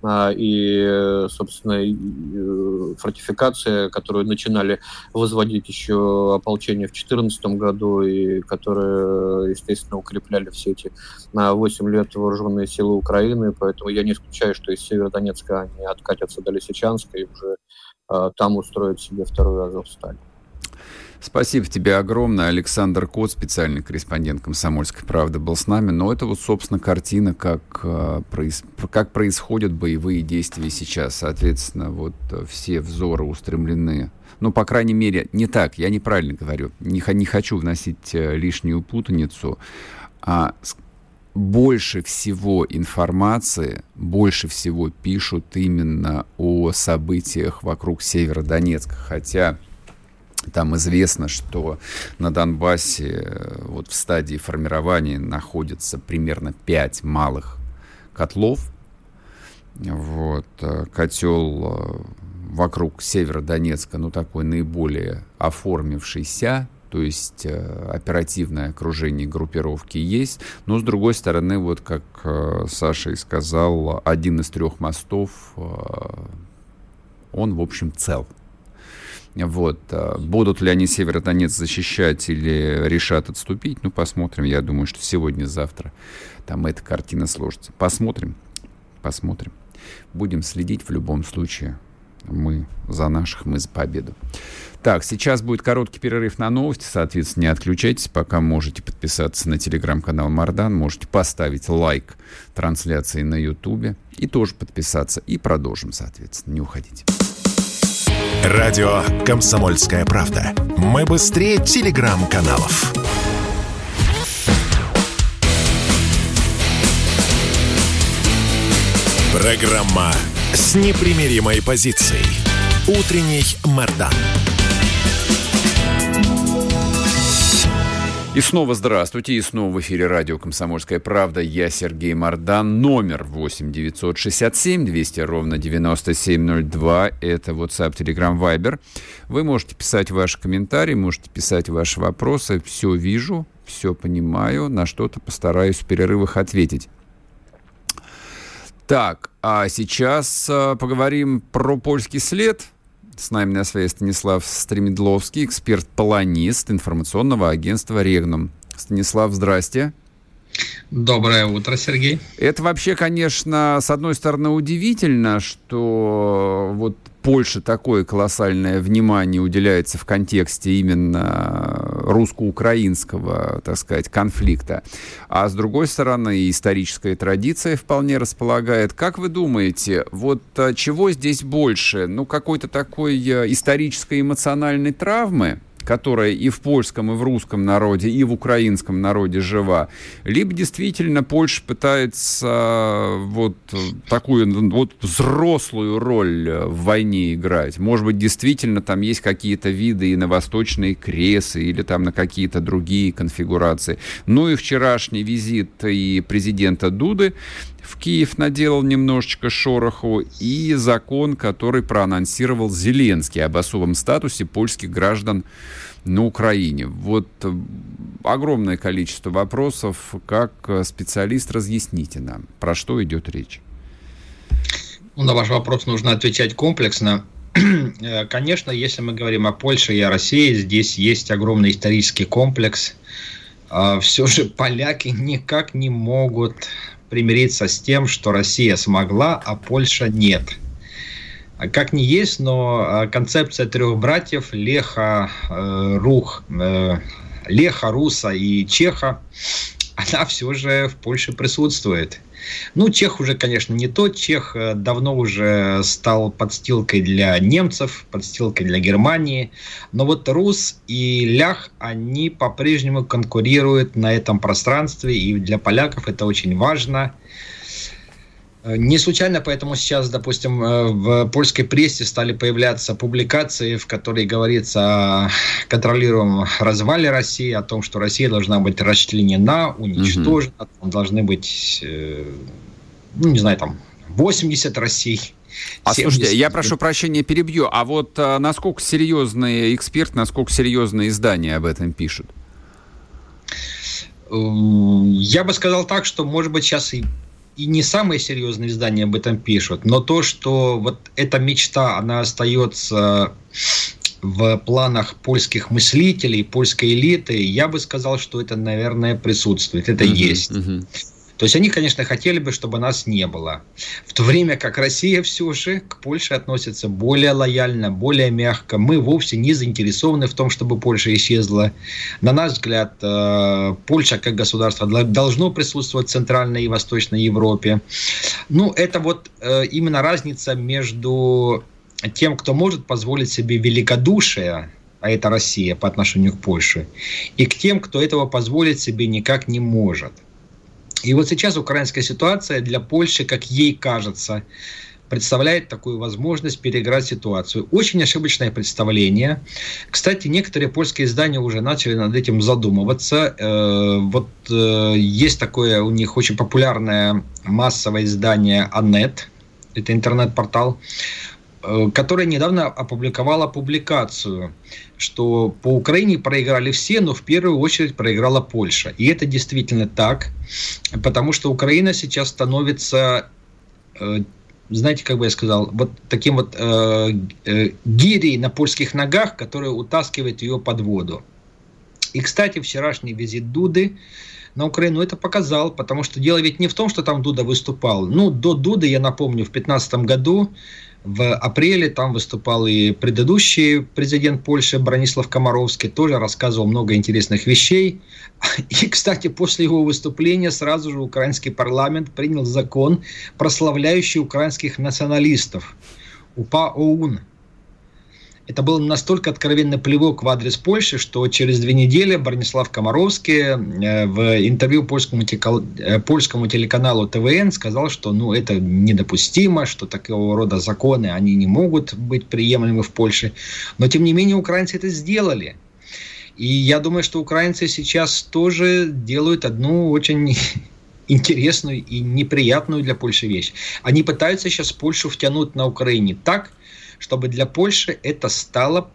А, и, собственно, э, фортификация, которую начинали возводить еще ополчение в 2014 году, и которые, естественно, укрепляли все эти на 8 лет вооруженные силы Украины. Поэтому я не исключаю, что из Северодонецка они откатятся до Лисичанска и уже там устроить себе вторую Азовсталь. Спасибо тебе огромное. Александр Кот, специальный корреспондент «Комсомольской правды», был с нами. Но это вот, собственно, картина, как, э, как происходят боевые действия сейчас. Соответственно, вот э, все взоры устремлены. Ну, по крайней мере, не так, я неправильно говорю. Не, не хочу вносить лишнюю путаницу. А больше всего информации, больше всего пишут именно о событиях вокруг Северодонецка, хотя там известно, что на Донбассе э, вот в стадии формирования находится примерно 5 малых котлов. Вот, э, котел э, вокруг Северодонецка, ну такой наиболее оформившийся, то есть э, оперативное окружение группировки есть, но с другой стороны, вот как э, Саша и сказал, один из трех мостов, э, он, в общем, цел. Вот. Будут ли они Северодонец защищать или решат отступить, ну, посмотрим. Я думаю, что сегодня-завтра там эта картина сложится. Посмотрим, посмотрим. Будем следить в любом случае. Мы за наших, мы за победу. Так, сейчас будет короткий перерыв на новости, соответственно, не отключайтесь, пока можете подписаться на телеграм-канал Мардан, можете поставить лайк трансляции на ютубе и тоже подписаться. И продолжим, соответственно, не уходите. Радио «Комсомольская правда». Мы быстрее телеграм-каналов. Программа с непримиримой позицией. Утренний Мордан. И снова здравствуйте, и снова в эфире радио «Комсомольская правда». Я Сергей Мордан, номер 8 967 200 ровно 9702. Это WhatsApp, Telegram, Viber. Вы можете писать ваши комментарии, можете писать ваши вопросы. Все вижу, все понимаю, на что-то постараюсь в перерывах ответить. Так, а сейчас а, поговорим про польский след – с нами на связи Станислав Стремедловский, эксперт-планист информационного агентства «Регнум». Станислав, здрасте. Доброе утро, Сергей. Это вообще, конечно, с одной стороны удивительно, что вот Польше такое колоссальное внимание уделяется в контексте именно русско-украинского, так сказать, конфликта. А с другой стороны, историческая традиция вполне располагает. Как вы думаете, вот а, чего здесь больше? Ну, какой-то такой э, исторической эмоциональной травмы, которая и в польском, и в русском народе, и в украинском народе жива, либо действительно Польша пытается э, вот такую вот взрослую роль э, в войне играть. Может быть, действительно там есть какие-то виды и на восточные кресы, или там на какие-то другие конфигурации. Ну и вчерашний визит и президента Дуды в Киев наделал немножечко шороху, и закон, который проанонсировал Зеленский об особом статусе польских граждан на Украине. Вот э, огромное количество вопросов. Как э, специалист разъясните нам, про что идет речь? Ну, на ваш вопрос нужно отвечать комплексно. Э, конечно, если мы говорим о Польше и о России, здесь есть огромный исторический комплекс. А все же поляки никак не могут примириться с тем, что Россия смогла, а Польша нет. Как ни есть, но а, концепция трех братьев Леха, э, Рух, э, Леха, Руса и Чеха, она все же в Польше присутствует. Ну, Чех уже, конечно, не тот. Чех э, давно уже стал подстилкой для немцев, подстилкой для Германии. Но вот Рус и Лях, они по-прежнему конкурируют на этом пространстве. И для поляков это очень важно. Э, не случайно, поэтому сейчас, допустим, э, в польской прессе стали появляться публикации, в которых говорится о контролируемом развале России, о том, что Россия должна быть расчленена, уничтожена, угу. там должны быть, э, ну, не знаю, там, 80 Россий. А слушайте, я прошу прощения, перебью. А вот а, насколько серьезные эксперты, насколько серьезные издания об этом пишут? Я бы сказал так, что, может быть, сейчас и и не самые серьезные издания об этом пишут, но то, что вот эта мечта, она остается в планах польских мыслителей, польской элиты, я бы сказал, что это, наверное, присутствует, это uh-huh, есть. Uh-huh. То есть они, конечно, хотели бы, чтобы нас не было. В то время как Россия все же к Польше относится более лояльно, более мягко. Мы вовсе не заинтересованы в том, чтобы Польша исчезла. На наш взгляд, э, Польша как государство должно присутствовать в Центральной и Восточной Европе. Ну, это вот э, именно разница между тем, кто может позволить себе великодушие, а это Россия по отношению к Польше, и к тем, кто этого позволить себе никак не может. И вот сейчас украинская ситуация для Польши, как ей кажется, представляет такую возможность переиграть ситуацию. Очень ошибочное представление. Кстати, некоторые польские издания уже начали над этим задумываться. Э, вот э, есть такое у них очень популярное массовое издание «Анет», это интернет-портал, которая недавно опубликовала публикацию, что по Украине проиграли все, но в первую очередь проиграла Польша. И это действительно так, потому что Украина сейчас становится, э, знаете, как бы я сказал, вот таким вот э, э, гирей на польских ногах, который утаскивает ее под воду. И, кстати, вчерашний визит Дуды на Украину это показал, потому что дело ведь не в том, что там Дуда выступал. Ну, до Дуды, я напомню, в 2015 году в апреле там выступал и предыдущий президент Польши Бронислав Комаровский, тоже рассказывал много интересных вещей. И, кстати, после его выступления сразу же украинский парламент принял закон, прославляющий украинских националистов. УПА ОУН. Это был настолько откровенный плевок в адрес Польши, что через две недели Бронислав Комаровский э, в интервью польскому, э, польскому телеканалу ТВН сказал, что ну, это недопустимо, что такого рода законы они не могут быть приемлемы в Польше. Но, тем не менее, украинцы это сделали. И я думаю, что украинцы сейчас тоже делают одну очень интересную и неприятную для Польши вещь. Они пытаются сейчас Польшу втянуть на Украине так, чтобы для Польши это стало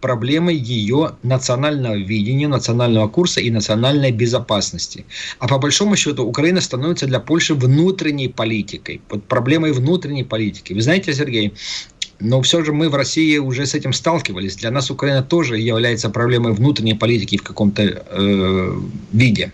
проблемой ее национального видения, национального курса и национальной безопасности. А по большому счету Украина становится для Польши внутренней политикой, под проблемой внутренней политики. Вы знаете, Сергей, но все же мы в России уже с этим сталкивались. Для нас Украина тоже является проблемой внутренней политики в каком-то э, виде.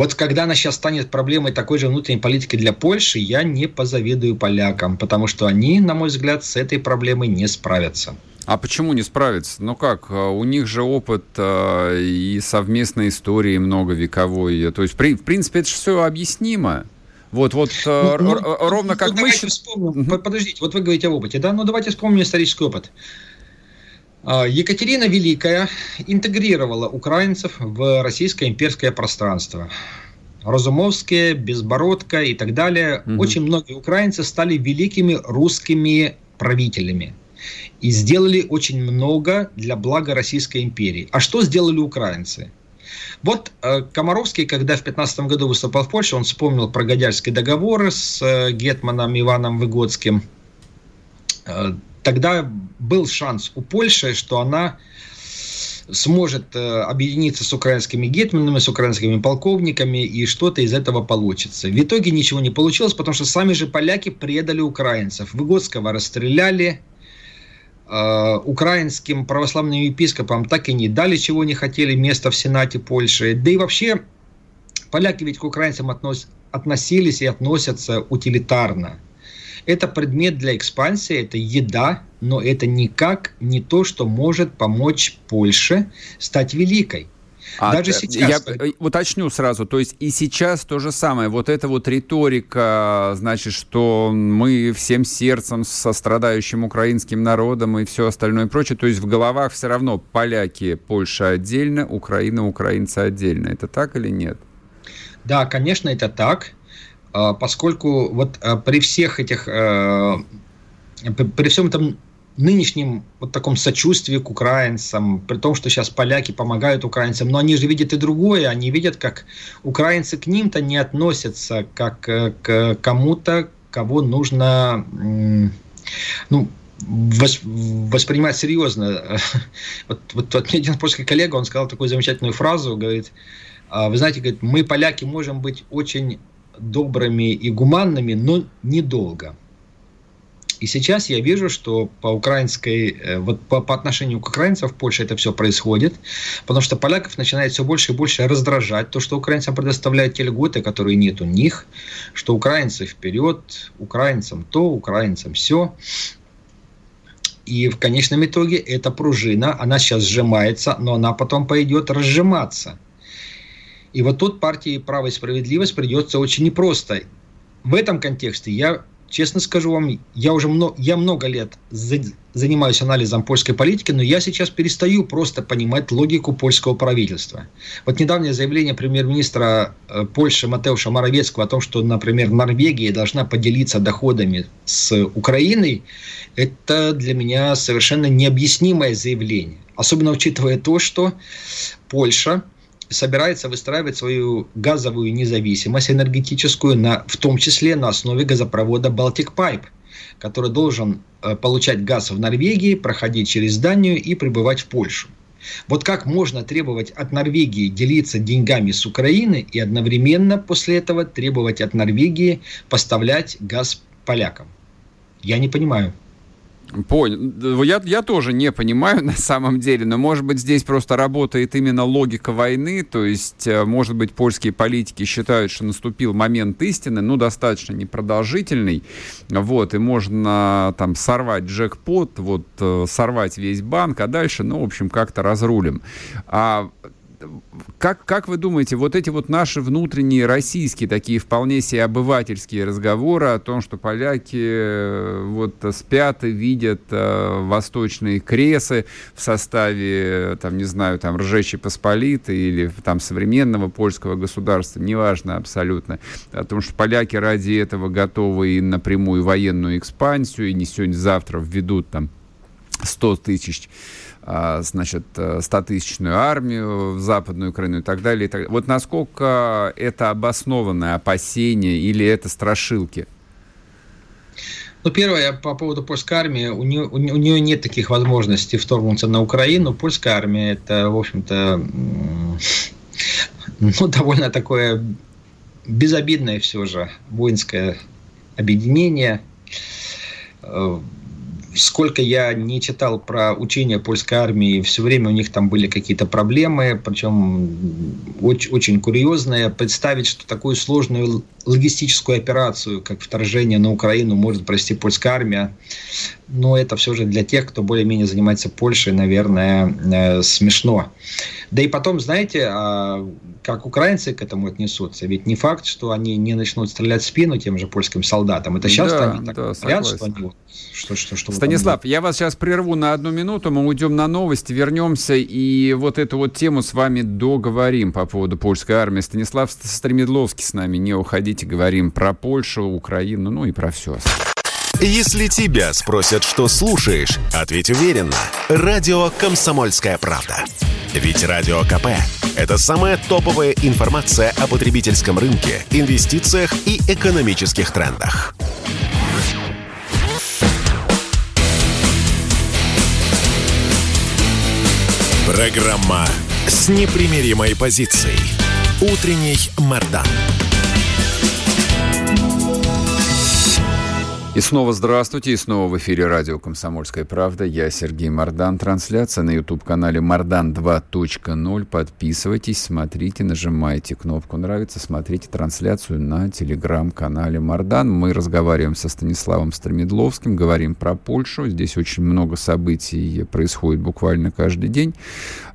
Вот когда она сейчас станет проблемой такой же внутренней политики для Польши, я не позавидую полякам, потому что они, на мой взгляд, с этой проблемой не справятся. А почему не справиться? Ну как, э, у них же опыт э, и совместной истории многовековой. То есть, при, в принципе, это же все объяснимо. Вот, вот э, ну, ну, ровно ну, как мы... Вспомним. Подождите, вот вы говорите об опыте, да? Ну давайте вспомним исторический опыт. А, Екатерина Великая интегрировала украинцев в российское имперское пространство. Разумовские, Безбородко и так далее. Угу. Очень многие украинцы стали великими русскими правителями и сделали очень много для блага Российской империи. А что сделали украинцы? Вот э, Комаровский, когда в 15 году выступал в Польше, он вспомнил про Годярский договор с э, Гетманом Иваном Выгодским. Э, тогда был шанс у Польши, что она сможет э, объединиться с украинскими гетманами, с украинскими полковниками, и что-то из этого получится. В итоге ничего не получилось, потому что сами же поляки предали украинцев. Выгодского расстреляли, э, украинским православным епископам так и не дали, чего не хотели, место в Сенате Польши. Да и вообще, поляки ведь к украинцам относ, относились и относятся утилитарно – это предмет для экспансии, это еда, но это никак не то, что может помочь Польше стать великой. А, Даже сейчас. Я э, уточню сразу, то есть и сейчас то же самое. Вот эта вот риторика, значит, что мы всем сердцем со страдающим украинским народом и все остальное и прочее, то есть в головах все равно поляки, Польша отдельно, Украина, украинцы отдельно. Это так или нет? Да, конечно, это так. А, поскольку вот а, при всех этих, э, при всем этом нынешнем вот таком сочувствии к украинцам, при том, что сейчас поляки помогают украинцам, но они же видят и другое, они видят, как украинцы к ним-то не относятся, как э, к кому-то, кого нужно, ну, воспринимать серьезно. Вот, вот, вот мне один польский коллега, он сказал такую замечательную фразу, говорит, «А, вы знаете, говорит, мы, поляки, можем быть очень добрыми и гуманными, но недолго. И сейчас я вижу, что по украинской, э, вот по, по отношению к украинцам в Польше это все происходит, потому что поляков начинает все больше и больше раздражать то, что украинцам предоставляют те льготы, которые нет у них, что украинцы вперед, украинцам то, украинцам все. И в конечном итоге эта пружина, она сейчас сжимается, но она потом пойдет разжиматься – и вот тут партии «Право и справедливость» придется очень непросто. В этом контексте я честно скажу вам, я уже много, я много лет занимаюсь анализом польской политики, но я сейчас перестаю просто понимать логику польского правительства. Вот недавнее заявление премьер-министра э, Польши Матеуша Моровецкого о том, что, например, Норвегия должна поделиться доходами с Украиной, это для меня совершенно необъяснимое заявление. Особенно учитывая то, что Польша – собирается выстраивать свою газовую независимость энергетическую, на, в том числе на основе газопровода Baltic Pipe, который должен э, получать газ в Норвегии, проходить через Данию и прибывать в Польшу. Вот как можно требовать от Норвегии делиться деньгами с Украины и одновременно после этого требовать от Норвегии поставлять газ полякам? Я не понимаю. Понял. Я, я тоже не понимаю на самом деле, но может быть здесь просто работает именно логика войны, то есть э, может быть польские политики считают, что наступил момент истины, ну достаточно непродолжительный, вот, и можно там сорвать джекпот, вот, э, сорвать весь банк, а дальше, ну, в общем, как-то разрулим. А как, как вы думаете, вот эти вот наши внутренние российские такие вполне себе обывательские разговоры о том, что поляки э, вот спят и видят э, восточные кресы в составе, там, не знаю, там, Ржечи Посполитой или там современного польского государства, неважно абсолютно, о том, что поляки ради этого готовы и напрямую военную экспансию, и не сегодня-завтра введут там 100 тысяч значит, 100-тысячную э, армию в Западную Украину и так далее. И так... Вот насколько это обоснованное опасение или это страшилки? Ну, первое, по поводу польской армии, у нее, у нее нет таких возможностей вторгнуться на Украину. Польская армия – это, в общем-то, ну, довольно такое безобидное все же воинское объединение э, сколько я не читал про учение польской армии, все время у них там были какие-то проблемы, причем очень, очень курьезные. Представить, что такую сложную логистическую операцию, как вторжение на Украину, может провести польская армия, но это все же для тех, кто более-менее занимается Польшей, наверное, э, смешно. Да и потом, знаете, а как украинцы к этому отнесутся? Ведь не факт, что они не начнут стрелять в спину тем же польским солдатам. Это сейчас да, они так да, говорят, что они что, что, что Станислав, я вас сейчас прерву на одну минуту, мы уйдем на новости, вернемся и вот эту вот тему с вами договорим по поводу польской армии. Станислав Стремедловский с нами, не уходите, говорим про Польшу, Украину, ну и про все. Если тебя спросят, что слушаешь, ответь уверенно. Радио «Комсомольская правда». Ведь Радио КП – это самая топовая информация о потребительском рынке, инвестициях и экономических трендах. Программа с непримиримой позицией. Утренний Мордан. И снова здравствуйте, и снова в эфире радио «Комсомольская правда». Я Сергей Мордан. Трансляция на YouTube-канале «Мордан 2.0». Подписывайтесь, смотрите, нажимайте кнопку «Нравится», смотрите трансляцию на телеграм-канале «Мордан». Мы разговариваем со Станиславом Стремедловским, говорим про Польшу. Здесь очень много событий происходит буквально каждый день.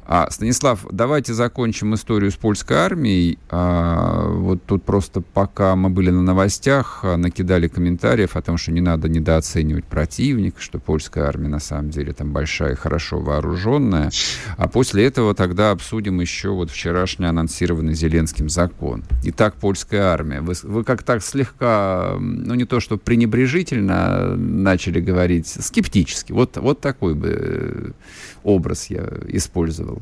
А, Станислав, давайте закончим историю с польской армией. А, вот тут просто пока мы были на новостях, а, накидали комментариев о том, что не надо недооценивать противника, что польская армия на самом деле там большая и хорошо вооруженная. А после этого тогда обсудим еще вот вчерашний анонсированный Зеленским закон. Итак, польская армия. Вы, вы как так слегка, ну не то что пренебрежительно начали говорить, скептически. Вот, вот такой бы э, образ я использовал.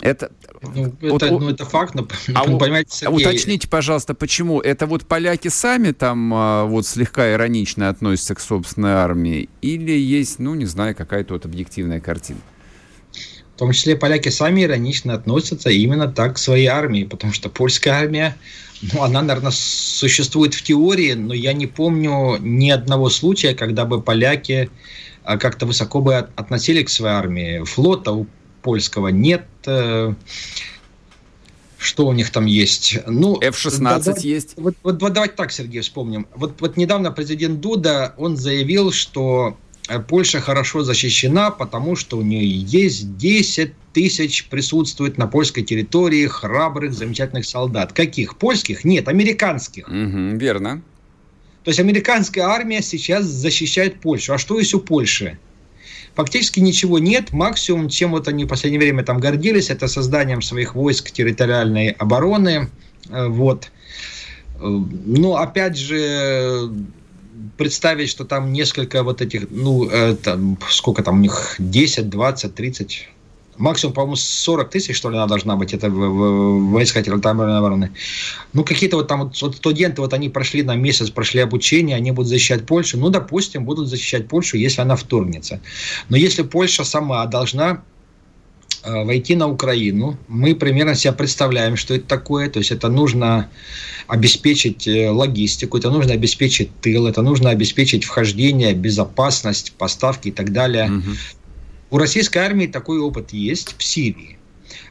Это, ну, вот, это, ну, это факт, но, а, понимаете, Сергей... а уточните, пожалуйста, почему? Это вот поляки сами там а, вот слегка иронично относятся к собственной армии или есть, ну, не знаю, какая-то вот объективная картина? В том числе поляки сами иронично относятся именно так к своей армии, потому что польская армия, ну, она, наверное, существует в теории, но я не помню ни одного случая, когда бы поляки а как-то высоко бы относили к своей армии. Флота у польского нет. Э, что у них там есть? Ну, F-16 да, есть. Вот, вот, вот давайте так, Сергей, вспомним. Вот, вот недавно президент Дуда, он заявил, что э, Польша хорошо защищена, потому что у нее есть 10 тысяч присутствует на польской территории храбрых, замечательных солдат. Каких? Польских? Нет, американских. Угу, верно. То есть американская армия сейчас защищает Польшу. А что есть у Польши? Фактически ничего нет. Максимум, чем вот они в последнее время там гордились, это созданием своих войск территориальной обороны. Э, вот. Э, но опять же, представить, что там несколько вот этих, ну, э, сколько там у них, 10, 20, 30 максимум, по-моему, 40 тысяч, что ли, она должна быть, это войска территориальной обороны. Ну, какие-то вот там вот студенты, вот они прошли на месяц, прошли обучение, они будут защищать Польшу. Ну, допустим, будут защищать Польшу, если она вторгнется. Но если Польша сама должна э, войти на Украину, мы примерно себя представляем, что это такое. То есть это нужно обеспечить э, логистику, это нужно обеспечить тыл, это нужно обеспечить вхождение, безопасность, поставки и так далее. Угу. У российской армии такой опыт есть в Сирии.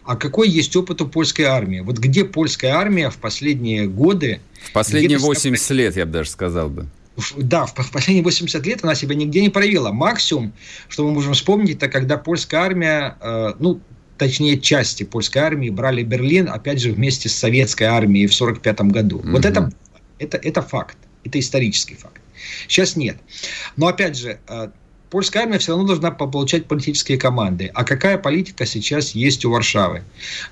А какой есть опыт у польской армии? Вот где польская армия в последние годы... В последние 80 лет, я бы даже сказал бы. Да, в последние 80 лет она себя нигде не проявила. Максимум, что мы можем вспомнить, это когда польская армия, э, ну, точнее части польской армии брали Берлин, опять же, вместе с советской армией в 1945 году. Угу. Вот это, это, это факт, это исторический факт. Сейчас нет. Но опять же, э, польская армия все равно должна получать политические команды. А какая политика сейчас есть у Варшавы?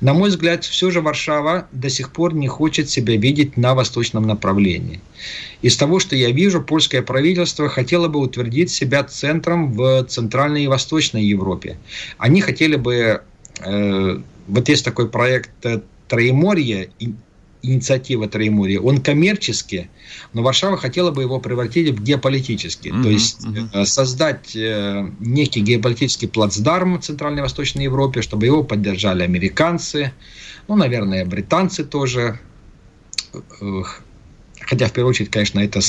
На мой взгляд, все же Варшава до сих пор не хочет себя видеть на восточном направлении. Из того, что я вижу, польское правительство хотело бы утвердить себя центром в Центральной и Восточной Европе. Они хотели бы... Э, вот есть такой проект э, Троеморье, инициатива Троеморья, он коммерческий, но Варшава хотела бы его превратить в геополитический. Uh-huh, То есть uh-huh. создать э, некий геополитический плацдарм в Центральной и Восточной Европе, чтобы его поддержали американцы, ну, наверное, британцы тоже. Хотя, в первую очередь, конечно, эта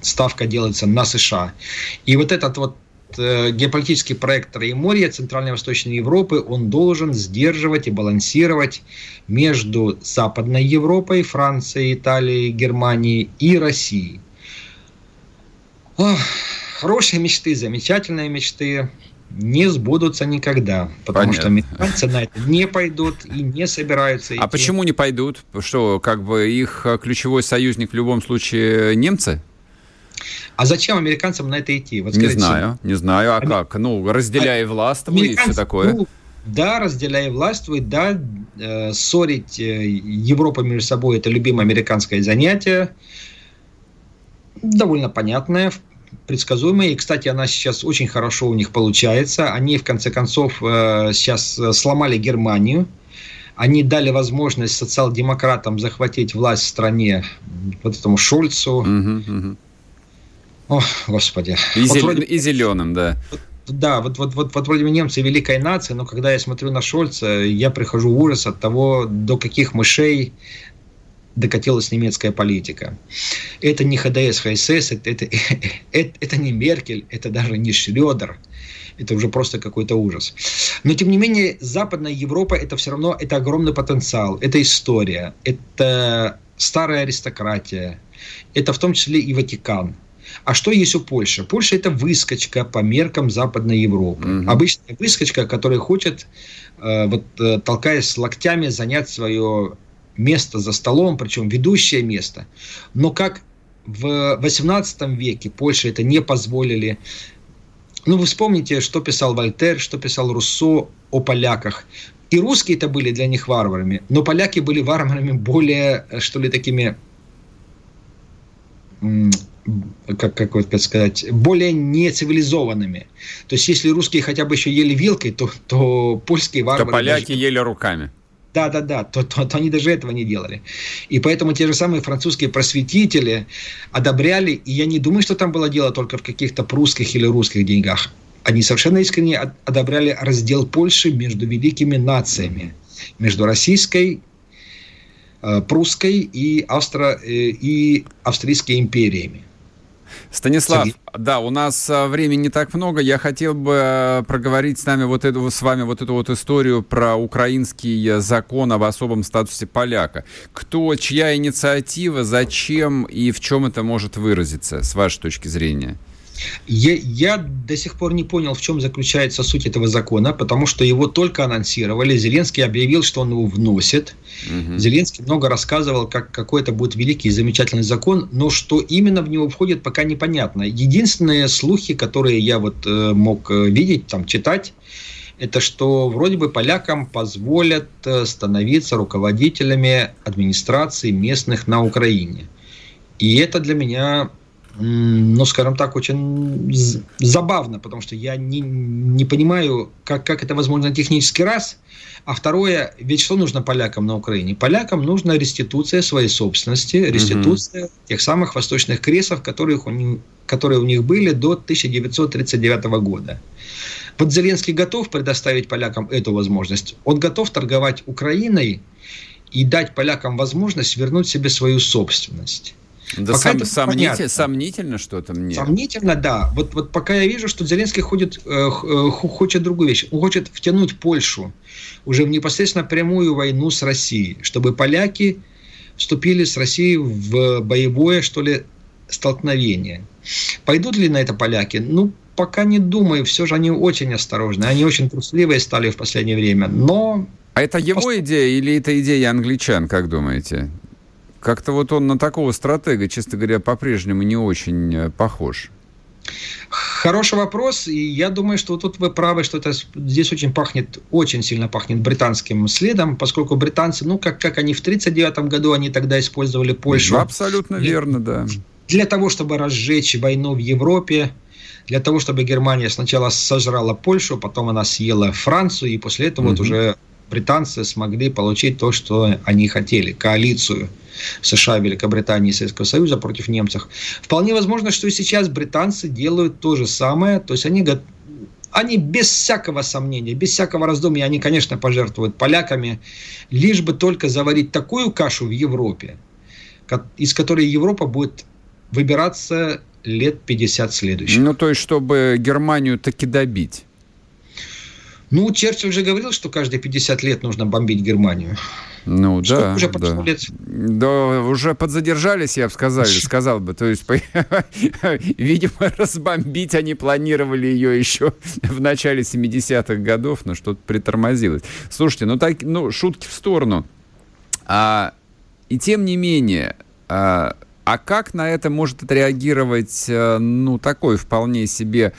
ставка делается на США. И вот этот вот геополитический проект Троеморья Центральной и Восточной Европы, он должен сдерживать и балансировать между Западной Европой, Францией, Италией, Германией и Россией. Ох, хорошие мечты, замечательные мечты не сбудутся никогда, потому Понятно. что американцы на это не пойдут и не собираются а идти. А почему не пойдут? Что, как бы их ключевой союзник в любом случае немцы? А зачем американцам на это идти? Вот, скажите, не знаю, не знаю. А Ами... как? Ну, разделяй а... властвуй и все такое. Ну, да, разделяй властвуй, да, э, ссорить э, Европу между собой – это любимое американское занятие. Довольно понятное, предсказуемое. И, кстати, она сейчас очень хорошо у них получается. Они, в конце концов, э, сейчас сломали Германию. Они дали возможность социал-демократам захватить власть в стране, вот этому Шольцу. Угу, угу. О, господи. И, вот зел... вроде... и зеленым, да. Да, вот, вот, вот, вот вроде бы немцы великая нация, но когда я смотрю на Шольца, я прихожу в ужас от того, до каких мышей докатилась немецкая политика. Это не ХДС, ХСС, это, это, это, это не Меркель, это даже не Шредер. Это уже просто какой-то ужас. Но, тем не менее, Западная Европа – это все равно это огромный потенциал, это история, это старая аристократия, это в том числе и Ватикан – а что есть у Польши? Польша это выскочка по меркам Западной Европы. Угу. Обычная выскочка, которая хочет, э, вот, э, толкаясь локтями, занять свое место за столом, причем ведущее место. Но как в 18 веке Польша это не позволили. Ну, вы вспомните, что писал Вольтер, что писал Руссо о поляках. И русские это были для них варварами, но поляки были варварами более, э, что ли, такими как, как вот сказать, более нецивилизованными. То есть, если русские хотя бы еще ели вилкой, то, то польские варвары... То поляки даже... ели руками. Да, да, да, то, то, то они даже этого не делали. И поэтому те же самые французские просветители одобряли, и я не думаю, что там было дело только в каких-то прусских или русских деньгах. Они совершенно искренне одобряли раздел Польши между великими нациями, между российской, э, прусской и, австро, э, и австрийской империями. Станислав, Сергей. да, у нас а, времени не так много. Я хотел бы а, проговорить с нами вот эту, с вами вот эту вот историю про украинский закон об особом статусе поляка. Кто, чья инициатива, зачем и в чем это может выразиться, с вашей точки зрения? Я, я до сих пор не понял, в чем заключается суть этого закона, потому что его только анонсировали. Зеленский объявил, что он его вносит. Угу. Зеленский много рассказывал, как какой это будет великий и замечательный закон, но что именно в него входит, пока непонятно. Единственные слухи, которые я вот э, мог э, видеть, там читать, это что вроде бы полякам позволят э, становиться руководителями администрации местных на Украине. И это для меня ну, скажем так, очень забавно, потому что я не, не понимаю, как, как это возможно технически раз. А второе, ведь что нужно полякам на Украине? Полякам нужна реституция своей собственности, реституция угу. тех самых восточных кресов, которые у, них, которые у них были до 1939 года. Вот Зеленский готов предоставить полякам эту возможность. Он готов торговать Украиной и дать полякам возможность вернуть себе свою собственность. Да сом, сомнитель, сомнительно что-то мне. Сомнительно, да. Вот, вот пока я вижу, что Зеленский ходит, э, э хочет другую вещь. Он хочет втянуть Польшу уже в непосредственно прямую войну с Россией, чтобы поляки вступили с Россией в боевое, что ли, столкновение. Пойдут ли на это поляки? Ну, пока не думаю. Все же они очень осторожны. Они очень трусливые стали в последнее время. Но... А это его идея или это идея англичан, как думаете? Как-то вот он на такого стратега, честно говоря, по-прежнему не очень э, похож. Хороший вопрос, и я думаю, что тут вы правы, что это здесь очень пахнет, очень сильно пахнет британским следом, поскольку британцы, ну, как, как они в 1939 году, они тогда использовали Польшу. Абсолютно для, верно, да. Для того, чтобы разжечь войну в Европе, для того, чтобы Германия сначала сожрала Польшу, потом она съела Францию, и после этого mm вот уже британцы смогли получить то, что они хотели, коалицию США, Великобритании и Советского Союза против немцев. Вполне возможно, что и сейчас британцы делают то же самое, то есть они они без всякого сомнения, без всякого раздумья, они, конечно, пожертвуют поляками, лишь бы только заварить такую кашу в Европе, из которой Европа будет выбираться лет 50 следующих. Ну, то есть, чтобы Германию таки добить. Ну, Черчилль уже говорил, что каждые 50 лет нужно бомбить Германию. Ну Сколько да, уже да. лет? Да, уже подзадержались, я бы сказал, сказал бы. То есть, видимо, разбомбить они планировали ее еще в начале 70-х годов, но что-то притормозилось. Слушайте, ну так, ну шутки в сторону. А, и тем не менее, а, а как на это может отреагировать, э, ну, такой вполне себе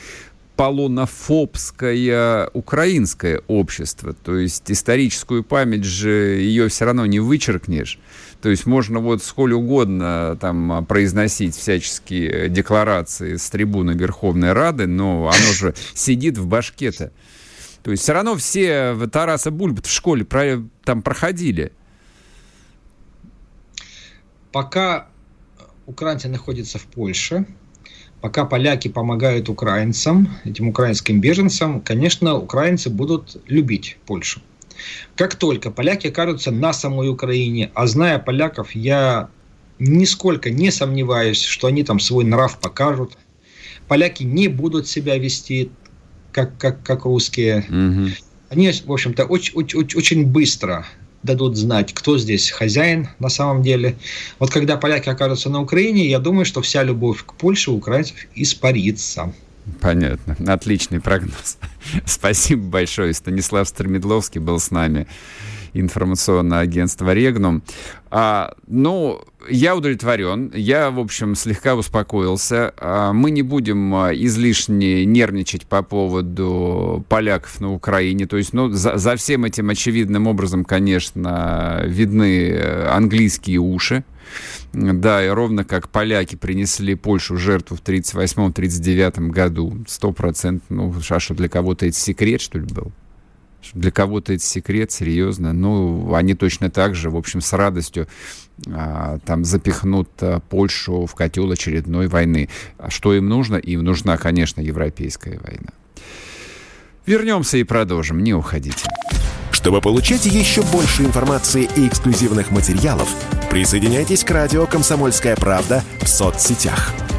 полонофобское украинское общество. То есть историческую память же ее все равно не вычеркнешь. То есть можно вот сколь угодно там произносить всяческие декларации с трибуны Верховной Рады, но оно же сидит в башке-то. То есть все равно все Тараса Бульбат в школе про, там проходили. Пока украинцы находятся в Польше, пока поляки помогают украинцам, этим украинским беженцам, конечно, украинцы будут любить Польшу. Как только поляки окажутся на самой Украине, а зная поляков, я нисколько не сомневаюсь, что они там свой нрав покажут. Поляки не будут себя вести как, как, как русские. Угу. Они, в общем-то, очень, очень, очень быстро дадут знать, кто здесь хозяин на самом деле. Вот когда поляки окажутся на Украине, я думаю, что вся любовь к Польше у украинцев испарится. Понятно. Отличный прогноз. Спасибо большое. Станислав Стремедловский был с нами информационное агентство «Регнум». А, ну, я удовлетворен. Я, в общем, слегка успокоился. А, мы не будем а, излишне нервничать по поводу поляков на Украине. То есть, ну, за, за всем этим очевидным образом, конечно, видны э, английские уши. Да, и ровно как поляки принесли Польшу жертву в 1938-1939 году, сто процентов, ну, а что, для кого-то это секрет, что ли, был? Для кого-то это секрет, серьезно. Ну, они точно так же, в общем, с радостью а, там запихнут а, Польшу в котел очередной войны. А что им нужно? Им нужна, конечно, европейская война. Вернемся и продолжим. Не уходите. Чтобы получать еще больше информации и эксклюзивных материалов, присоединяйтесь к радио «Комсомольская правда» в соцсетях –